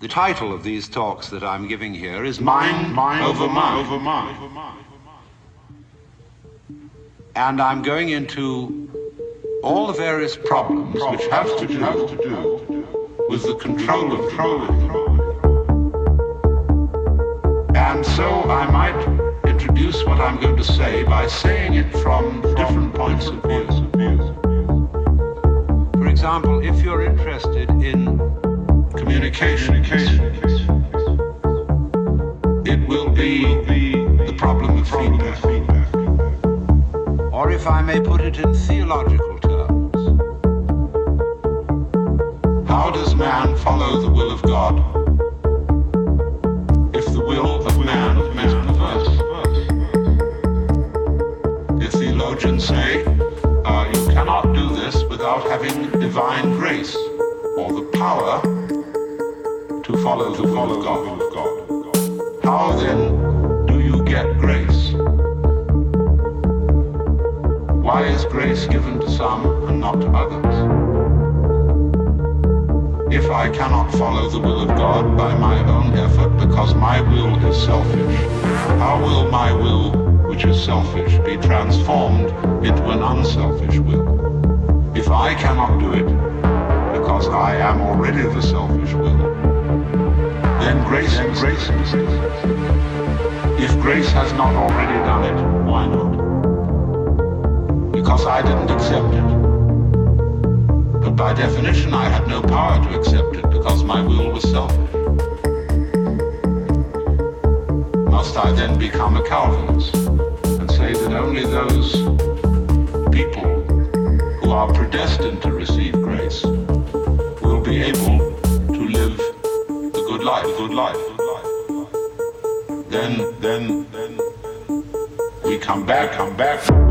The title of these talks that I'm giving here is Mind, mind over Mind. Over mind. And I'm going into all the various problems which have to do, have to do with the control of control. And so I might introduce what I'm going to say by saying it from different points of view. For example, if you're interested in communication, it will be the problem of feedback. Or if I may put it in theological terms, how does man follow the will of God if the will of man is perverse? The theologians say uh, you cannot do this without having divine grace or the power to follow the will of God. How then do you get grace? Why is grace given to some and not to others? If I cannot follow the will of God by my own effort because my will is selfish, how will my will, which is selfish, be transformed into an unselfish will? If I cannot do it because I am already the selfish will, then grace then grace If grace has not already done it, why not? Because I didn't accept it. But by definition, I had no power to accept it because my will was selfish. Must I then become a Calvinist and say that only those people who are predestined to receive grace will be able life, good life. Good life, good life. Then then, then, then we come back, come back.